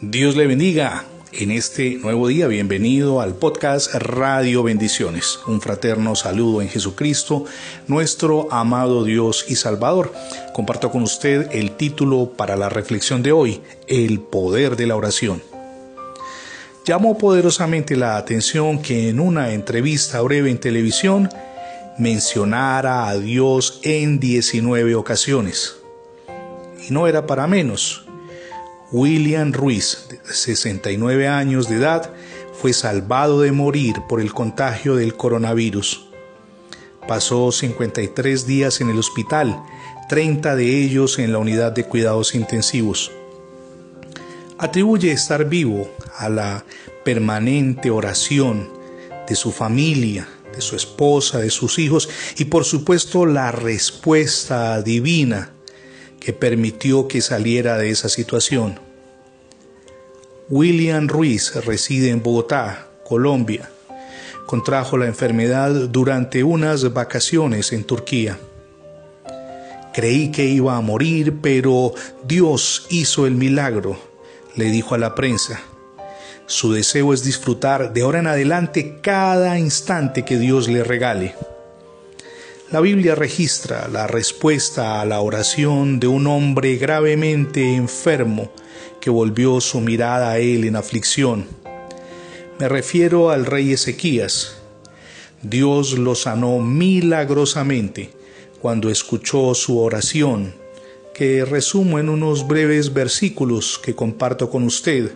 Dios le bendiga. En este nuevo día, bienvenido al podcast Radio Bendiciones. Un fraterno saludo en Jesucristo, nuestro amado Dios y Salvador. Comparto con usted el título para la reflexión de hoy, El poder de la oración. Llamó poderosamente la atención que en una entrevista breve en televisión mencionara a Dios en 19 ocasiones. Y no era para menos William Ruiz, de 69 años de edad, fue salvado de morir por el contagio del coronavirus. Pasó 53 días en el hospital, 30 de ellos en la unidad de cuidados intensivos. Atribuye estar vivo a la permanente oración de su familia, de su esposa, de sus hijos y por supuesto la respuesta divina que permitió que saliera de esa situación. William Ruiz reside en Bogotá, Colombia. Contrajo la enfermedad durante unas vacaciones en Turquía. Creí que iba a morir, pero Dios hizo el milagro, le dijo a la prensa. Su deseo es disfrutar de ahora en adelante cada instante que Dios le regale. La Biblia registra la respuesta a la oración de un hombre gravemente enfermo que volvió su mirada a él en aflicción. Me refiero al rey Ezequías. Dios lo sanó milagrosamente cuando escuchó su oración, que resumo en unos breves versículos que comparto con usted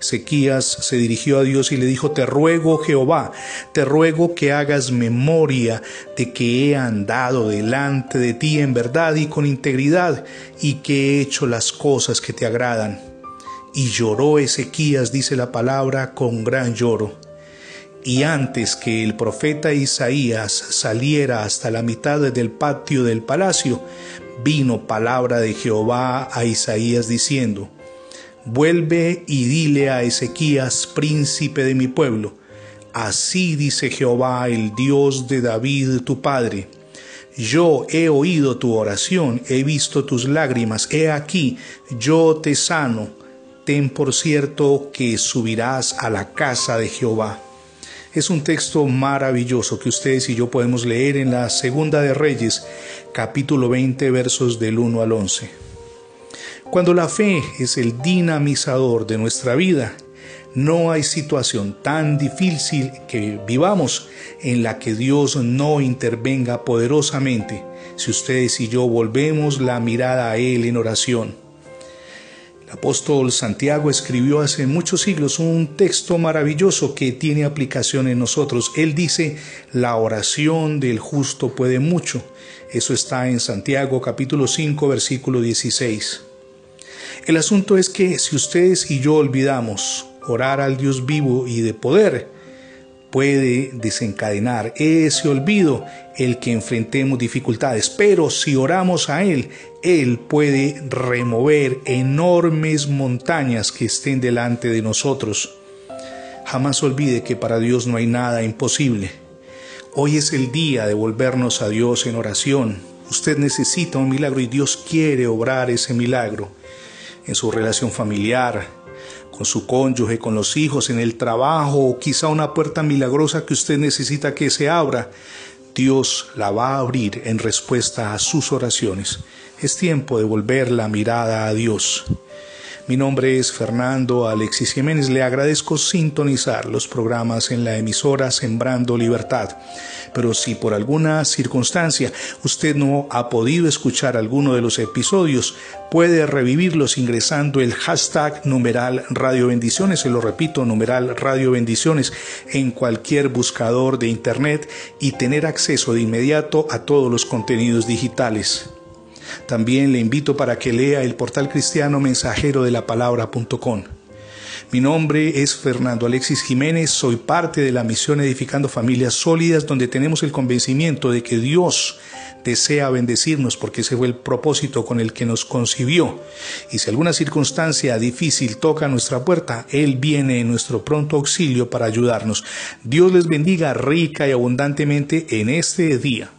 Ezequías se dirigió a Dios y le dijo, Te ruego Jehová, te ruego que hagas memoria de que he andado delante de ti en verdad y con integridad y que he hecho las cosas que te agradan. Y lloró Ezequías, dice la palabra, con gran lloro. Y antes que el profeta Isaías saliera hasta la mitad del patio del palacio, vino palabra de Jehová a Isaías diciendo, Vuelve y dile a Ezequías, príncipe de mi pueblo, así dice Jehová, el Dios de David, tu padre. Yo he oído tu oración, he visto tus lágrimas, he aquí, yo te sano. Ten por cierto que subirás a la casa de Jehová. Es un texto maravilloso que ustedes y yo podemos leer en la Segunda de Reyes, capítulo 20, versos del 1 al 11. Cuando la fe es el dinamizador de nuestra vida, no hay situación tan difícil que vivamos en la que Dios no intervenga poderosamente si ustedes y yo volvemos la mirada a Él en oración. El apóstol Santiago escribió hace muchos siglos un texto maravilloso que tiene aplicación en nosotros. Él dice, la oración del justo puede mucho. Eso está en Santiago capítulo 5 versículo 16. El asunto es que si ustedes y yo olvidamos orar al Dios vivo y de poder, puede desencadenar ese olvido el que enfrentemos dificultades, pero si oramos a Él, Él puede remover enormes montañas que estén delante de nosotros. Jamás olvide que para Dios no hay nada imposible. Hoy es el día de volvernos a Dios en oración. Usted necesita un milagro y Dios quiere obrar ese milagro en su relación familiar, con su cónyuge, con los hijos, en el trabajo o quizá una puerta milagrosa que usted necesita que se abra, Dios la va a abrir en respuesta a sus oraciones. Es tiempo de volver la mirada a Dios. Mi nombre es Fernando Alexis Jiménez. Le agradezco sintonizar los programas en la emisora Sembrando Libertad. Pero si por alguna circunstancia usted no ha podido escuchar alguno de los episodios, puede revivirlos ingresando el hashtag numeral Radio Bendiciones, se lo repito, numeral Radio Bendiciones en cualquier buscador de Internet y tener acceso de inmediato a todos los contenidos digitales. También le invito para que lea el portal cristiano mensajero de la palabra.com. Mi nombre es Fernando Alexis Jiménez, soy parte de la misión Edificando Familias Sólidas, donde tenemos el convencimiento de que Dios desea bendecirnos porque ese fue el propósito con el que nos concibió. Y si alguna circunstancia difícil toca nuestra puerta, Él viene en nuestro pronto auxilio para ayudarnos. Dios les bendiga rica y abundantemente en este día.